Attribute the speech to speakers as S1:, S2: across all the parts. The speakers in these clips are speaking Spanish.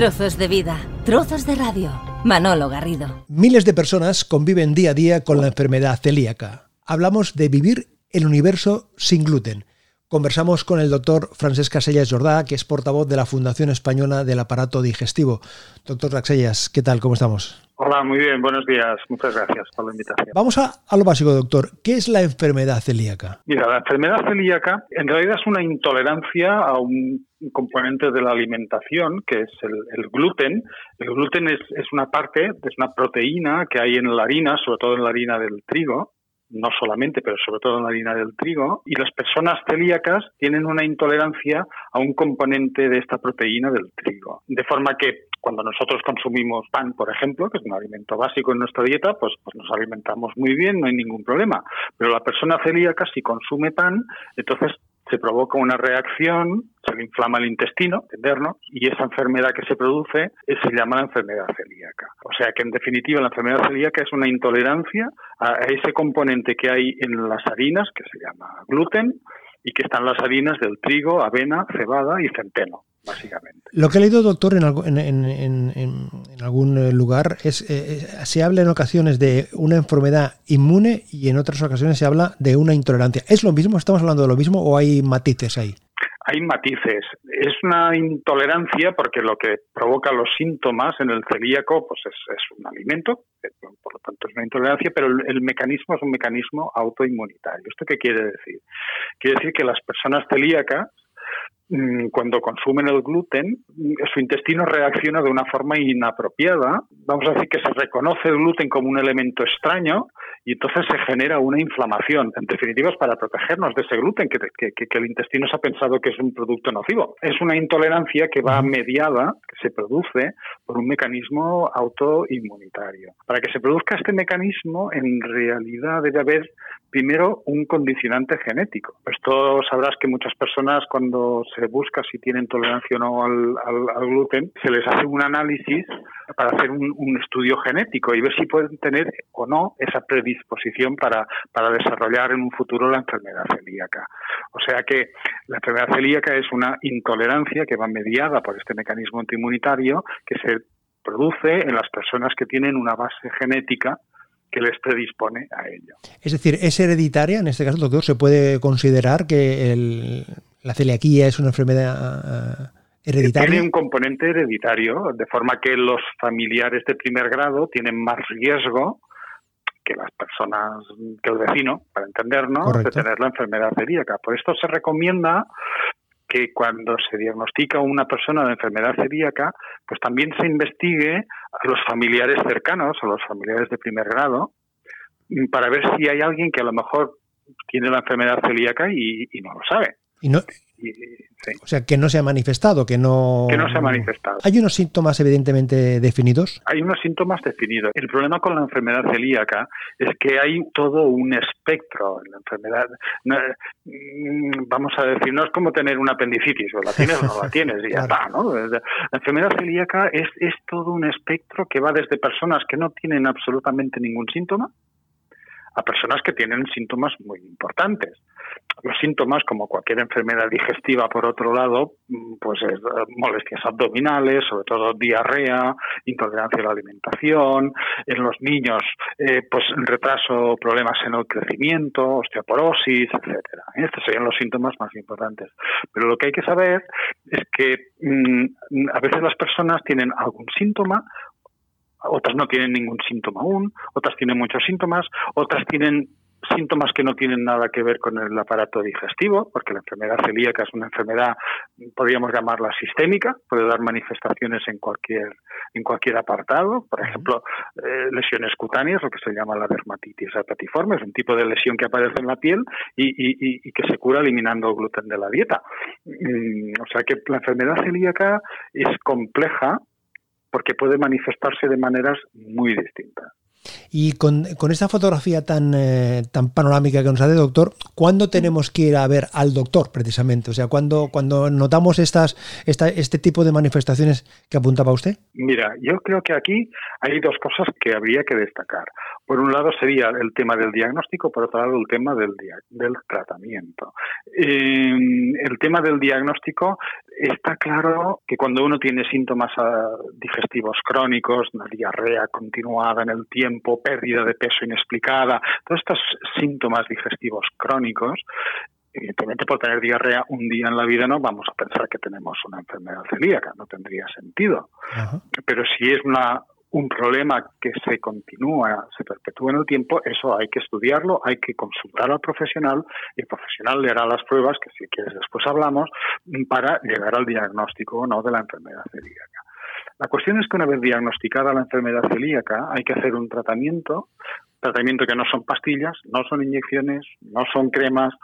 S1: Trozos de vida, trozos de radio. Manolo Garrido.
S2: Miles de personas conviven día a día con la enfermedad celíaca. Hablamos de vivir el universo sin gluten. Conversamos con el doctor Francesc Casellas Jordá, que es portavoz de la Fundación Española del Aparato Digestivo. Doctor Casellas, ¿qué tal? ¿Cómo estamos?
S3: Hola, muy bien, buenos días. Muchas gracias por la invitación.
S2: Vamos a, lo básico, doctor. ¿Qué es la enfermedad celíaca?
S3: Mira, la enfermedad celíaca en realidad es una intolerancia a un componente de la alimentación, que es el, gluten. El gluten es, es, una parte, es una proteína que hay en la harina, sobre todo en la harina del trigo, no solamente, pero sobre todo en la harina del trigo, y las personas celíacas tienen una intolerancia a un componente de esta proteína del trigo. De forma que cuando nosotros consumimos pan, por ejemplo, que es un alimento básico en nuestra dieta, pues, pues nos alimentamos muy bien, no hay ningún problema. Pero la persona celíaca, si consume pan, entonces se provoca una reacción, se le inflama el intestino, entendernos, y esa enfermedad que se produce se llama la enfermedad celíaca. O sea que en definitiva la enfermedad celíaca es una intolerancia a ese componente que hay en las harinas, que se llama gluten, y que están las harinas del trigo, avena, cebada y centeno básicamente.
S2: Lo que he leído, doctor, en, algún eh, lugar es eh, eh, se habla en ocasiones de una enfermedad inmune y en otras ocasiones se habla de una intolerancia. ¿Es lo mismo? ¿Estamos hablando de lo mismo o hay matices ahí?
S3: Hay matices. Es una intolerancia porque lo que provoca los síntomas en el celíaco pues es, un alimento, por lo tanto es una intolerancia, pero el, mecanismo es un mecanismo autoinmunitario. ¿Esto qué quiere decir? Quiere decir que las personas celíacas cuando consumen el gluten, su intestino reacciona de una forma inapropiada. Vamos a decir que se reconoce el gluten como un elemento extraño y entonces se genera una inflamación. En definitiva, es para protegernos de ese gluten que, el intestino se ha pensado que es un producto nocivo. Es una intolerancia que va mediada, que se produce por un mecanismo autoinmunitario. Para que se produzca este mecanismo, en realidad debe haber primero un condicionante genético. Esto sabrás que muchas personas cuando se busca si tienen tolerancia o no al, gluten, se les hace un análisis para hacer un, estudio genético y ver si pueden tener o no esa predisposición para, para desarrollar en un futuro la enfermedad celíaca. O sea que la enfermedad celíaca es una intolerancia que va mediada por este mecanismo antiinmunitario que se produce en las personas que tienen una base genética que les predispone a ello.
S2: Es decir, ¿es hereditaria? En este caso, doctor, ¿se puede considerar que la celiaquía es una enfermedad eh, hereditaria?
S3: Tiene un componente hereditario, de forma que los familiares de primer grado tienen más riesgo que las personas, que el vecino, para entendernos, de tener la enfermedad celíaca. Por esto se recomienda que cuando se diagnostica una persona de enfermedad celíaca, pues también se investigue a los familiares cercanos, a los familiares de primer grado, para ver si hay alguien que a lo mejor tiene la enfermedad celíaca y, y no lo sabe.
S2: O sea, que no se ha manifestado, que no...
S3: Que no se ha manifestado.
S2: ¿Hay unos síntomas evidentemente definidos?
S3: Hay unos síntomas definidos. El problema con la enfermedad celíaca es que hay todo un espectro en la enfermedad. Mm, vamos a decir, no es como tener una apendicitis, o la tienes o no la tienes y ya está, ¿no? La enfermedad celíaca es, es todo un espectro que va desde personas que no tienen absolutamente ningún síntoma, a personas que tienen síntomas muy importantes. Los síntomas, como cualquier enfermedad digestiva, por otro lado, mm, pues es eh, molestias abdominales, sobre todo diarrea, intolerancia a la alimentación, en los niños, eh, pues retraso, problemas en el crecimiento, osteoporosis, etcétera. Estos serían los síntomas más importantes. Pero lo que hay que saber es que mm, a veces las personas tienen algún síntoma otras no tienen ningún síntoma aún, otras tienen muchos síntomas, otras tienen síntomas que no tienen nada que ver con el aparato digestivo, porque la enfermedad celíaca es una enfermedad, podríamos llamarla sistémica, puede dar manifestaciones en cualquier en cualquier apartado, por ejemplo, eh, lesiones cutáneas, lo que se llama la dermatitis herpetiforme, es un tipo de lesión que aparece en la piel y, que se cura eliminando gluten de la dieta. Mm, o sea que la enfermedad celíaca es compleja porque puede manifestarse de maneras muy distintas.
S2: Y con, esta fotografía tan, eh, tan panorámica que nos hace, doctor, ¿cuándo tenemos que ir a ver al doctor precisamente? O sea, ¿cuándo, cuando notamos estas, esta, este tipo de manifestaciones que apuntaba usted?
S3: Mira, yo creo que aquí hay dos cosas que habría que destacar. Por un lado sería el tema del diagnóstico, por otro lado el tema del, del tratamiento. Eh, el tema del diagnóstico está claro que cuando uno tiene síntomas ah, digestivos crónicos, una diarrea continuada en el tiempo, pérdida de peso inexplicada, todos estos síntomas digestivos crónicos, evidentemente por tener diarrea un día en la vida no vamos a pensar que tenemos una enfermedad celíaca, no tendría sentido. Pero si es una un problema que se continúa, se perpetúa en el tiempo, eso hay que estudiarlo, hay que consultar al profesional y el profesional le hará las pruebas, que si quieres después hablamos, para llegar al diagnóstico o no de la enfermedad celíaca. La cuestión es que una vez diagnosticada la enfermedad celíaca hay que hacer un tratamiento, tratamiento que no son pastillas, no son inyecciones, no son cremas,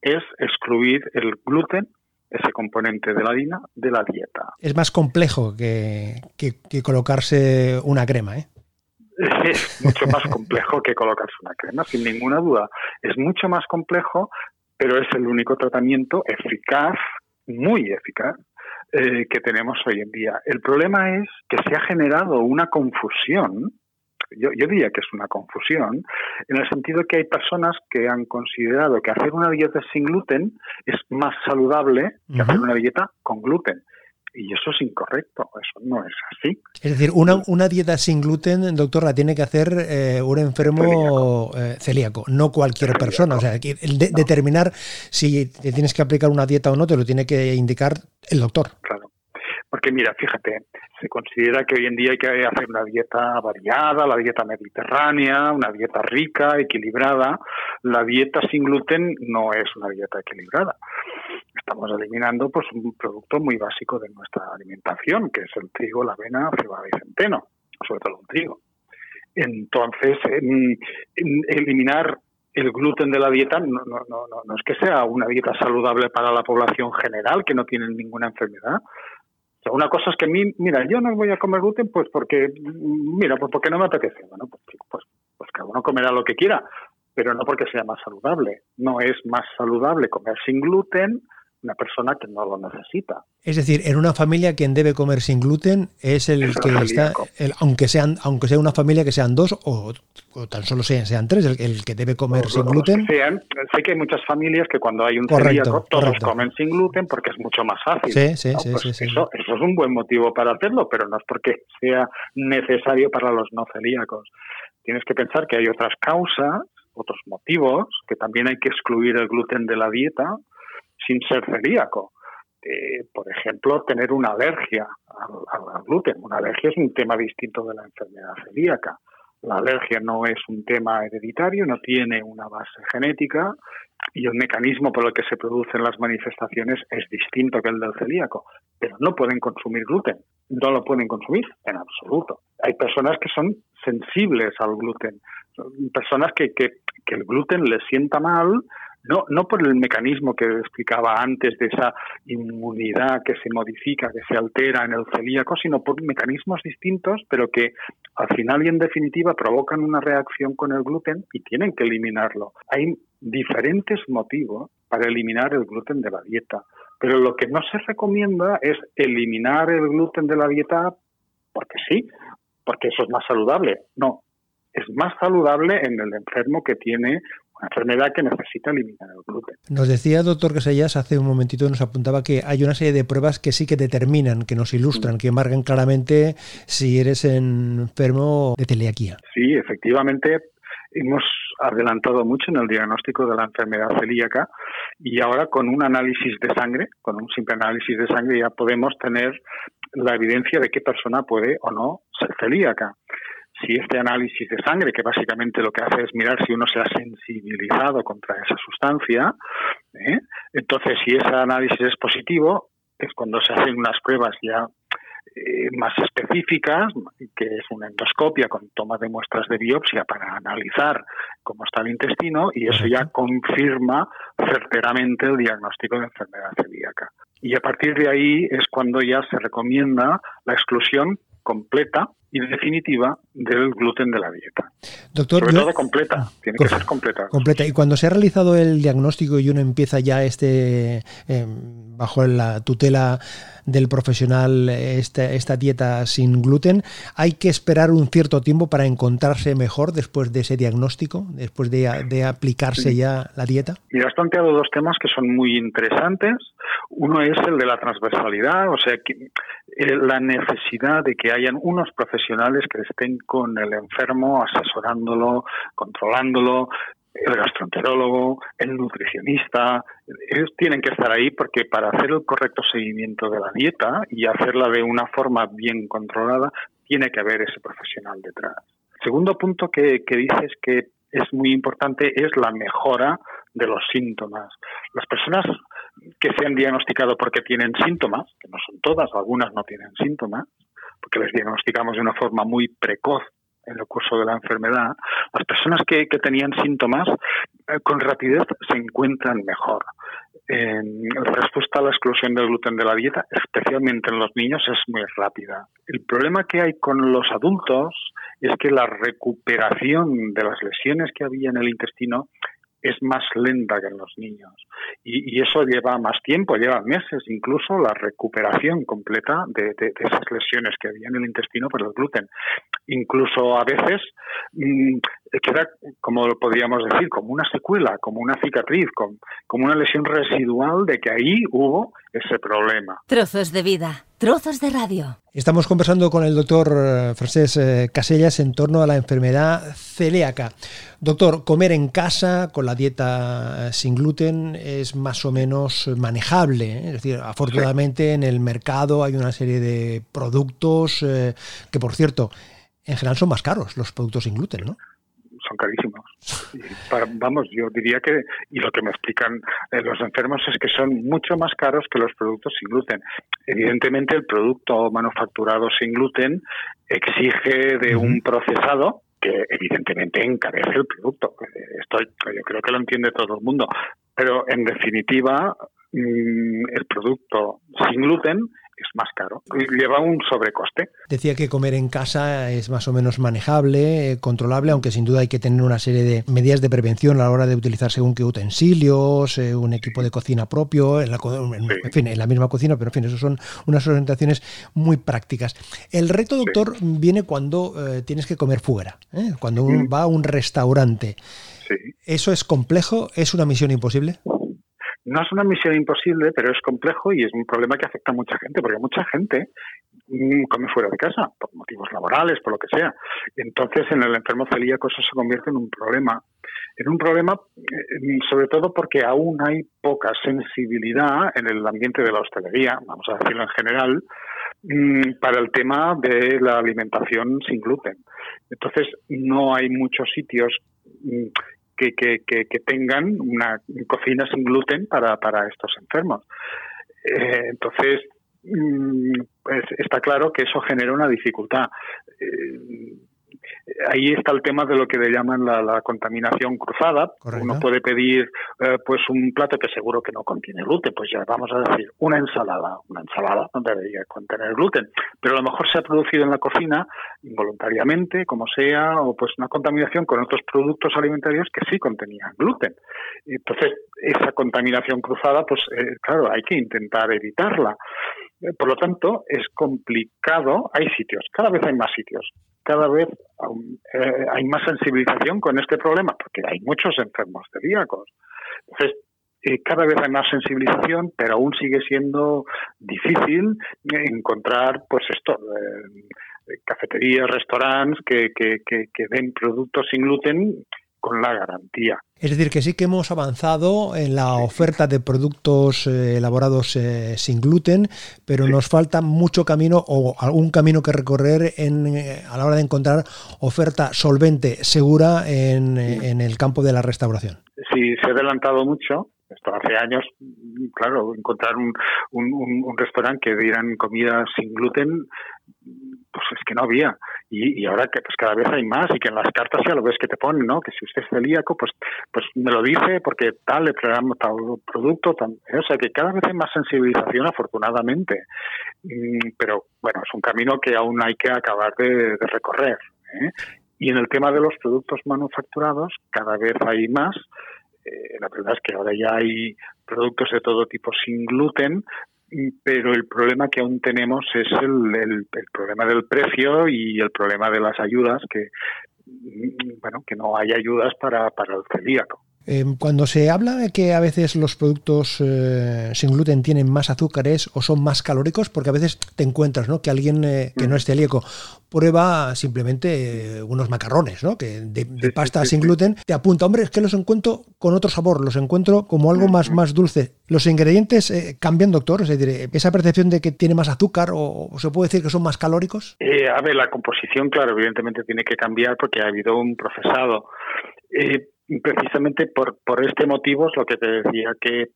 S3: es excluir el gluten ese componente de la harina de la dieta.
S2: Es más complejo que, que, colocarse una crema, ¿eh?
S3: Es mucho más complejo que colocarse una crema, sin ninguna duda. Es mucho más complejo, pero es el único tratamiento eficaz, muy eficaz, eh, que tenemos hoy en día. El problema es que se ha generado una confusión yo, diría que es una confusión, en el sentido que hay personas que han considerado que hacer una dieta sin gluten es más saludable que hacer una dieta con gluten. Y eso es incorrecto, eso no es así.
S2: Es decir, una, una dieta sin gluten, doctor, la tiene que hacer eh, un enfermo celíaco, eh, no cualquier persona. O sea, determinar si te tienes que aplicar una dieta o no, te lo tiene que indicar el doctor.
S3: Claro. Porque mira, fíjate, se considera que hoy en día hay que hacer una dieta variada, la dieta mediterránea, una dieta rica, equilibrada. La dieta sin gluten no es una dieta equilibrada. Estamos eliminando pues un producto muy básico de nuestra alimentación, que es el trigo, la avena, cebada y centeno, sobre todo el trigo. Entonces, eliminar el gluten de la dieta no, no, no, no, es que sea una dieta saludable para la población general que no tienen ninguna enfermedad, una cosa es que a mí, mira, yo no voy a comer gluten pues porque, mira, pues porque no me apetece. Bueno, pues, pues, pues cada uno comerá lo que quiera, pero no porque sea más saludable. No es más saludable comer sin gluten una persona que no lo necesita.
S2: Es decir, en una familia quien debe comer sin gluten es el que está, aunque sean, aunque sea una familia que sean dos o, tan solo sean, sean tres, el, que debe comer sin gluten.
S3: sé que hay muchas familias que cuando hay un celíaco todos comen sin gluten porque es mucho más fácil.
S2: Sí, sí,
S3: pues
S2: sí,
S3: eso, eso es un buen motivo para hacerlo, pero no es porque sea necesario para los no celíacos. Tienes que pensar que hay otras causas, otros motivos, que también hay que excluir el gluten de la dieta sin ser celíaco. Eh, por ejemplo, tener una alergia al, gluten. Una alergia es un tema distinto de la enfermedad celíaca. La alergia no es un tema hereditario, no tiene una base genética y el mecanismo por el que se producen las manifestaciones es distinto que el del celíaco. Pero no pueden consumir gluten, no lo pueden consumir en absoluto. Hay personas que son sensibles al gluten, personas que, que, que el gluten les sienta mal, no, no por el mecanismo que explicaba antes de esa inmunidad que se modifica, que se altera en el celíaco, sino por mecanismos distintos, pero que al final y en definitiva provocan una reacción con el gluten y tienen que eliminarlo. Hay diferentes motivos para eliminar el gluten de la dieta, pero lo que no se recomienda es eliminar el gluten de la dieta porque sí, porque eso es más saludable. No, es más saludable en el enfermo que tiene una enfermedad que necesita eliminar el gluten.
S2: Nos decía, doctor Casellas, hace un momentito nos apuntaba que hay una serie de pruebas que sí que determinan, que nos ilustran, que marcan claramente si eres enfermo de celiaquía.
S3: Sí, efectivamente, hemos adelantado mucho en el diagnóstico de la enfermedad celíaca y ahora con un análisis de sangre, con un simple análisis de sangre ya podemos tener la evidencia de qué persona puede o no ser celíaca si este análisis de sangre, que básicamente lo que hace es mirar si uno se ha sensibilizado contra esa sustancia, ¿eh? entonces si ese análisis es positivo, es cuando se hacen unas pruebas ya eh, más específicas, que es una endoscopia con toma de muestras de biopsia para analizar cómo está el intestino y eso ya confirma certeramente el diagnóstico de enfermedad celíaca. Y a partir de ahí es cuando ya se recomienda la exclusión completa y definitiva del gluten de la dieta.
S2: Doctor,
S3: Sobre todo completa, tiene que ser completa.
S2: Completa. Y cuando se ha realizado el diagnóstico y uno empieza ya este eh, bajo la tutela del profesional esta, esta dieta sin gluten, ¿hay que esperar un cierto tiempo para encontrarse mejor después de ese diagnóstico, después de, de aplicarse ya la dieta?
S3: Y has planteado dos temas que son muy interesantes. Uno es el de la transversalidad, o sea, que, la necesidad de que hayan unos profesionales que estén con el enfermo, asesorándolo, controlándolo, el gastroenterólogo, el nutricionista, ellos tienen que estar ahí porque para hacer el correcto seguimiento de la dieta y hacerla de una forma bien controlada, tiene que haber ese profesional detrás. segundo punto que, que dices que es muy importante es la mejora de los síntomas. Las personas que se han diagnosticado porque tienen síntomas, que no son todas, algunas no tienen síntomas, porque les diagnosticamos de una forma muy precoz en el curso de la enfermedad, las personas que, que tenían síntomas eh, con rapidez se encuentran mejor. la respuesta a la exclusión del gluten de la dieta, especialmente en los niños, es muy rápida. El problema que hay con los adultos es que la recuperación de las lesiones que había en el intestino es más lenta que en los niños. Y, eso lleva más tiempo, lleva meses incluso la recuperación completa de, esas lesiones que había en el intestino por el gluten. Incluso a veces mm, queda, como podríamos decir, como una secuela, como una cicatriz, como, como una lesión residual de que ahí hubo ese problema.
S1: Trozos de vida, trozos de radio.
S2: Estamos conversando con el doctor eh, Francés eh, Casellas en torno a la enfermedad celíaca. Doctor, comer en casa con la dieta eh, sin gluten es más o menos manejable. Es decir, afortunadamente en el mercado hay una serie de productos que, por cierto, en general son más caros los productos sin gluten, ¿no?
S3: Son carísimos. vamos, yo diría que, y lo que me explican eh, los enfermos es que son mucho más caros que los productos sin gluten. Evidentemente, el producto manufacturado sin gluten exige de un procesado que evidentemente encarece el producto. Esto yo creo que lo entiende todo el mundo. Pero en definitiva, mm, el producto sin gluten es más caro y lleva un sobrecoste.
S2: Decía que comer en casa es más o menos manejable, eh, controlable, aunque sin duda hay que tener una serie de medidas de prevención a la hora de utilizar según qué utensilios, eh, un equipo de cocina propio, en la, en, fin, en la misma cocina, pero en fin, eso son unas orientaciones muy prácticas. El reto, doctor, viene cuando eh, tienes que comer fuera, cuando uno va a un restaurante. ¿Eso es complejo? ¿Es una misión imposible?
S3: No es una misión imposible, pero es complejo y es un problema que afecta a mucha gente, porque mucha gente mm, come fuera de casa, por motivos laborales, por lo que sea. Entonces, en el enfermo celíaco eso se convierte en un problema. En un problema, eh, sobre todo porque aún hay poca sensibilidad en el ambiente de la hostelería, vamos a decirlo en general, mm, para el tema de la alimentación sin gluten. Entonces, no hay muchos sitios que, que, que, tengan una cocina sin gluten para, para estos enfermos. Eh, entonces, mm, pues está claro que eso genera una dificultad. Eh, ahí está el tema de lo que le llaman la, contaminación cruzada. Uno puede pedir eh, pues un plato que seguro que no contiene gluten, pues ya vamos a decir una ensalada. Una ensalada no debería contener gluten, pero a lo mejor se ha producido en la cocina involuntariamente, como sea, o pues una contaminación con otros productos alimentarios que sí contenían gluten. Entonces, esa contaminación cruzada, pues eh, claro, hay que intentar evitarla. Por lo tanto, es complicado. Hay sitios, cada vez hay más sitios cada vez eh, hay más sensibilización con este problema, porque hay muchos enfermos celíacos. Entonces, eh, cada vez hay más sensibilización, pero aún sigue siendo difícil encontrar, pues esto, eh, cafeterías, restaurantes que, que, que den productos sin gluten con la garantía.
S2: Es decir, que sí que hemos avanzado en la oferta de productos eh, elaborados eh, sin gluten, pero nos falta mucho camino o algún camino que recorrer en, eh, a la hora de encontrar oferta solvente, segura en, en el campo de la restauración.
S3: Sí, se ha adelantado mucho, esto hace años, claro, encontrar un, un, un, restaurante que dieran comida sin gluten pues es que no había. Y, y, ahora que pues cada vez hay más y que en las cartas ya lo ves que te ponen, ¿no? Que si usted es celíaco, pues, pues me lo dice porque tal, le traemos tal producto, o sea que cada vez hay más sensibilización afortunadamente. mm, pero bueno, es un camino que aún hay que acabar de, recorrer. ¿eh? Y en el tema de los productos manufacturados, cada vez hay más. Eh, la verdad es que ahora ya hay productos de todo tipo sin gluten, pero el problema que aún tenemos es el, el, problema del precio y el problema de las ayudas, que mm, bueno, que no hay ayudas para, para el celíaco.
S2: Em, cuando se habla de que a veces los productos eh, sin gluten tienen más azúcares o son más calóricos, porque a veces te encuentras ¿no? que alguien eh, que no es celíaco prueba simplemente eh, unos macarrones ¿no? que de, pasta sin gluten, te apunta, hombre, es que los encuentro con otro sabor, los encuentro como algo más, más dulce. ¿Los ingredientes cambian, doctor? Es decir, ¿esa percepción de que tiene más azúcar o, se puede decir que son más calóricos?
S3: a ver, la composición, claro, evidentemente tiene que cambiar porque ha habido un procesado precisamente por, por este motivo es lo que te decía, que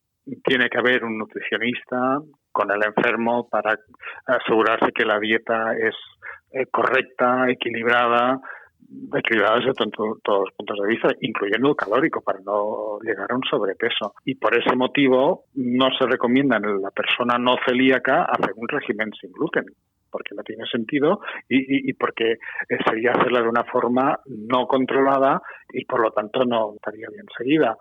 S3: tiene que haber un nutricionista con el enfermo para asegurarse que la dieta es eh, correcta, equilibrada, equilibrada desde todos los puntos de vista, incluyendo el calórico, para no llegar a un sobrepeso. Y por ese motivo no se recomienda en la persona no celíaca hacer un régimen sin gluten porque no tiene sentido y, porque sería hacerla de una forma no controlada y por lo tanto no estaría bien seguida.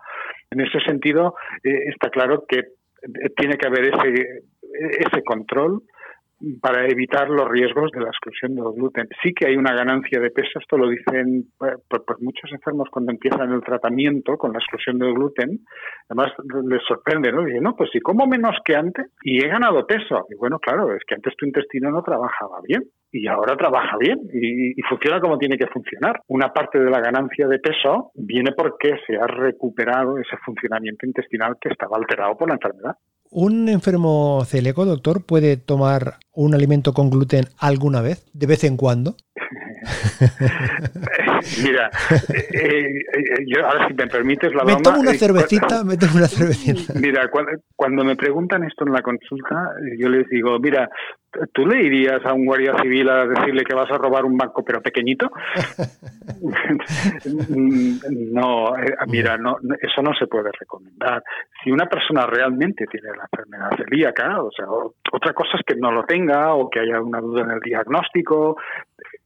S3: En ese sentido, eh, está claro que eh, tiene que haber ese, ese control para evitar los riesgos de la exclusión del gluten. Sí que hay una ganancia de peso, esto lo dicen por, muchos enfermos cuando empiezan el tratamiento con la exclusión del gluten, además les sorprende, ¿no? Dicen, no, pues si como menos que antes y he ganado peso. Y bueno, claro, es que antes tu intestino no trabajaba bien y ahora trabaja bien y, y funciona como tiene que funcionar. Una parte de la ganancia de peso viene porque se ha recuperado ese funcionamiento intestinal que estaba alterado por la enfermedad.
S2: ¿Un enfermo celíaco, doctor, puede tomar un alimento con gluten alguna vez, de vez en cuando?
S3: Mira, eh, eh, yo ahora si me permites la
S2: me tomo una eh, cervecita, me tomo una cervecita.
S3: Mira, cuando, me preguntan esto en la consulta, yo les digo, mira, ¿tú le irías a un guardia civil a decirle que vas a robar un banco pero pequeñito? no, mira, no, eso no se puede recomendar. Si una persona realmente tiene enfermedad celíaca, o sea, otra cosa es que no lo tenga o que haya alguna duda en el diagnóstico,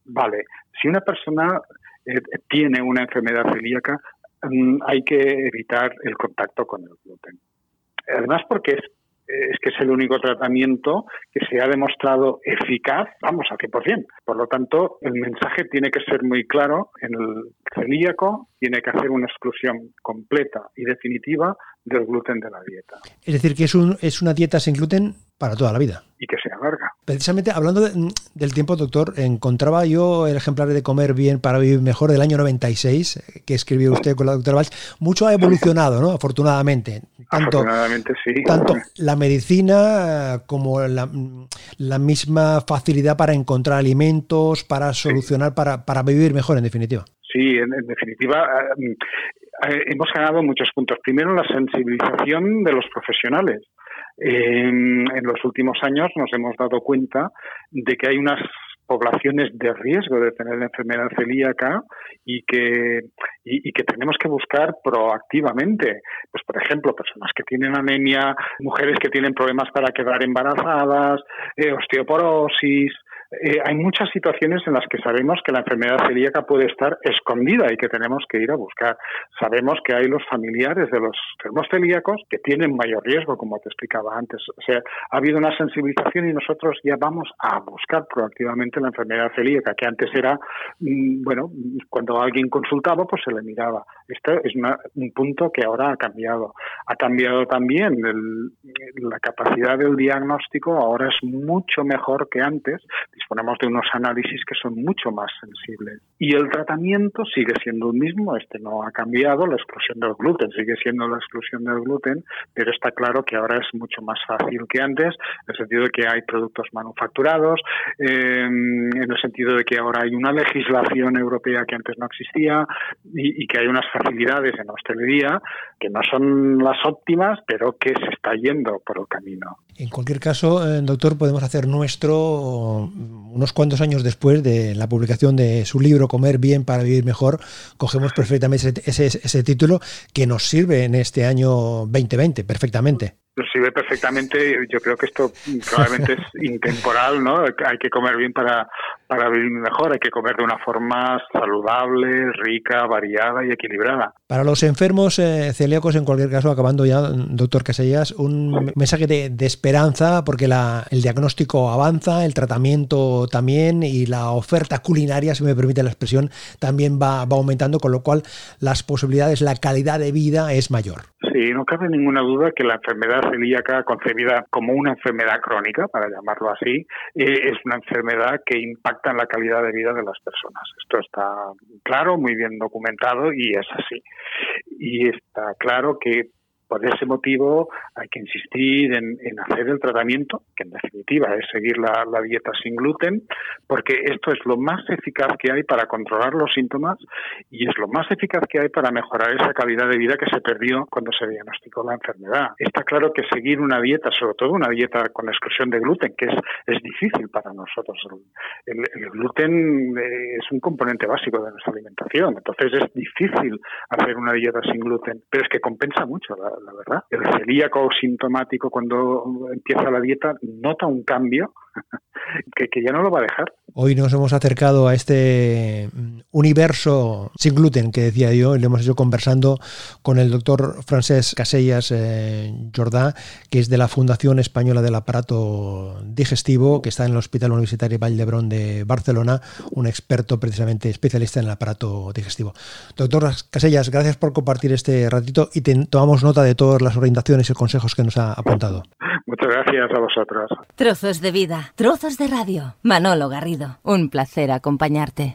S3: vale, si una persona eh, tiene una enfermedad celíaca, mm, hay que evitar el contacto con el gluten. Además, porque es, es que es el único tratamiento que se ha demostrado eficaz, vamos, al 100%. Por lo tanto, el mensaje tiene que ser muy claro. En el celíaco tiene que hacer una exclusión completa y definitiva del gluten de la dieta.
S2: Es decir, que es, un, es una dieta sin gluten para toda la vida.
S3: Y que sea larga.
S2: Precisamente hablando del tiempo, doctor, encontraba yo el ejemplar de Comer Bien para Vivir Mejor del año 96, que escribió usted con la doctora Valls. Mucho ha evolucionado, ¿no? Afortunadamente.
S3: Tanto, Afortunadamente, sí.
S2: Tanto la medicina como la, misma facilidad para encontrar alimentos, para solucionar, para, para vivir mejor, en definitiva.
S3: Sí, en, definitiva, eh, eh, hemos ganado muchos puntos. Primero, la sensibilización de los profesionales. En los últimos años nos hemos dado cuenta de que hay unas poblaciones de riesgo de tener la enfermedad celíaca y que, y, que tenemos que buscar proactivamente. Pues, por ejemplo, personas que tienen anemia, mujeres que tienen problemas para quedar embarazadas, eh, osteoporosis, eh, hay muchas situaciones en las que sabemos que la enfermedad celíaca puede estar escondida y que tenemos que ir a buscar. Sabemos que hay los familiares de los enfermos celíacos que tienen mayor riesgo, como te explicaba antes. O sea, ha habido una sensibilización y nosotros ya vamos a buscar proactivamente la enfermedad celíaca, que antes era, mm, bueno, cuando alguien consultaba, pues se le miraba. Este es un punto que ahora ha cambiado. Ha cambiado también la capacidad del diagnóstico, ahora es mucho mejor que antes disponemos de unos análisis que son mucho más sensibles. Y el tratamiento sigue siendo el mismo, este no ha cambiado, la exclusión del gluten sigue siendo la exclusión del gluten, pero está claro que ahora es mucho más fácil que antes, en el sentido de que hay productos manufacturados, em, en el sentido de que ahora hay una legislación europea que antes no existía y, que hay unas facilidades en hostelería que no son las óptimas, pero que se está yendo por el camino.
S2: En cualquier caso, eh, doctor, podemos hacer nuestro unos cuantos años después de la publicación de su libro Comer bien para vivir mejor, cogemos perfectamente ese, ese, título que nos sirve en este año 2020 perfectamente.
S3: se ve perfectamente. Yo creo que esto probablemente es intemporal, ¿no? Hay que comer bien para, para vivir mejor, hay que comer de una forma saludable, rica, variada y equilibrada.
S2: Para los enfermos eh, celíacos, en cualquier caso, acabando ya, doctor Casellas, un mensaje de, de esperanza, porque la, el diagnóstico avanza, el tratamiento también y la oferta culinaria, si me permite la expresión, también va, va aumentando, con lo cual las posibilidades, la calidad de vida es mayor.
S3: Sí, no cabe ninguna duda que la enfermedad celíaca, concebida como una enfermedad crónica, para llamarlo así, eh, es una enfermedad que impacta en la calidad de vida de las personas. Esto está claro, muy bien documentado y es así. Y está claro que por ese motivo hay que insistir en, hacer el tratamiento, que en definitiva es seguir la, dieta sin gluten, porque esto es lo más eficaz que hay para controlar los síntomas y es lo más eficaz que hay para mejorar esa calidad de vida que se perdió cuando se diagnosticó la enfermedad. Está claro que seguir una dieta, sobre todo una dieta con exclusión de gluten, que es, es difícil para nosotros. El, el gluten eh, es un componente básico de nuestra alimentación, entonces es difícil hacer una dieta sin gluten, pero es que compensa mucho la, la verdad. El celíaco sintomático cuando empieza la dieta nota un cambio que, que, ya no lo va a dejar.
S2: Hoy nos hemos acercado a este mm, universo sin gluten que decía yo, y lo hemos hecho conversando con el doctor Francesc Casellas eh, Jordà, que es de la Fundación Española del Aparato Digestivo, que está en el Hospital Universitario Vall d'Hebron de Barcelona, un experto precisamente especialista en el aparato digestivo. Doctor Casellas, gracias por compartir este ratito y tomamos nota de todas las orientaciones y consejos que nos ha apuntado.
S3: Gracias a vosotros.
S1: Trozos de vida, trozos de radio. Manolo Garrido, un placer acompañarte.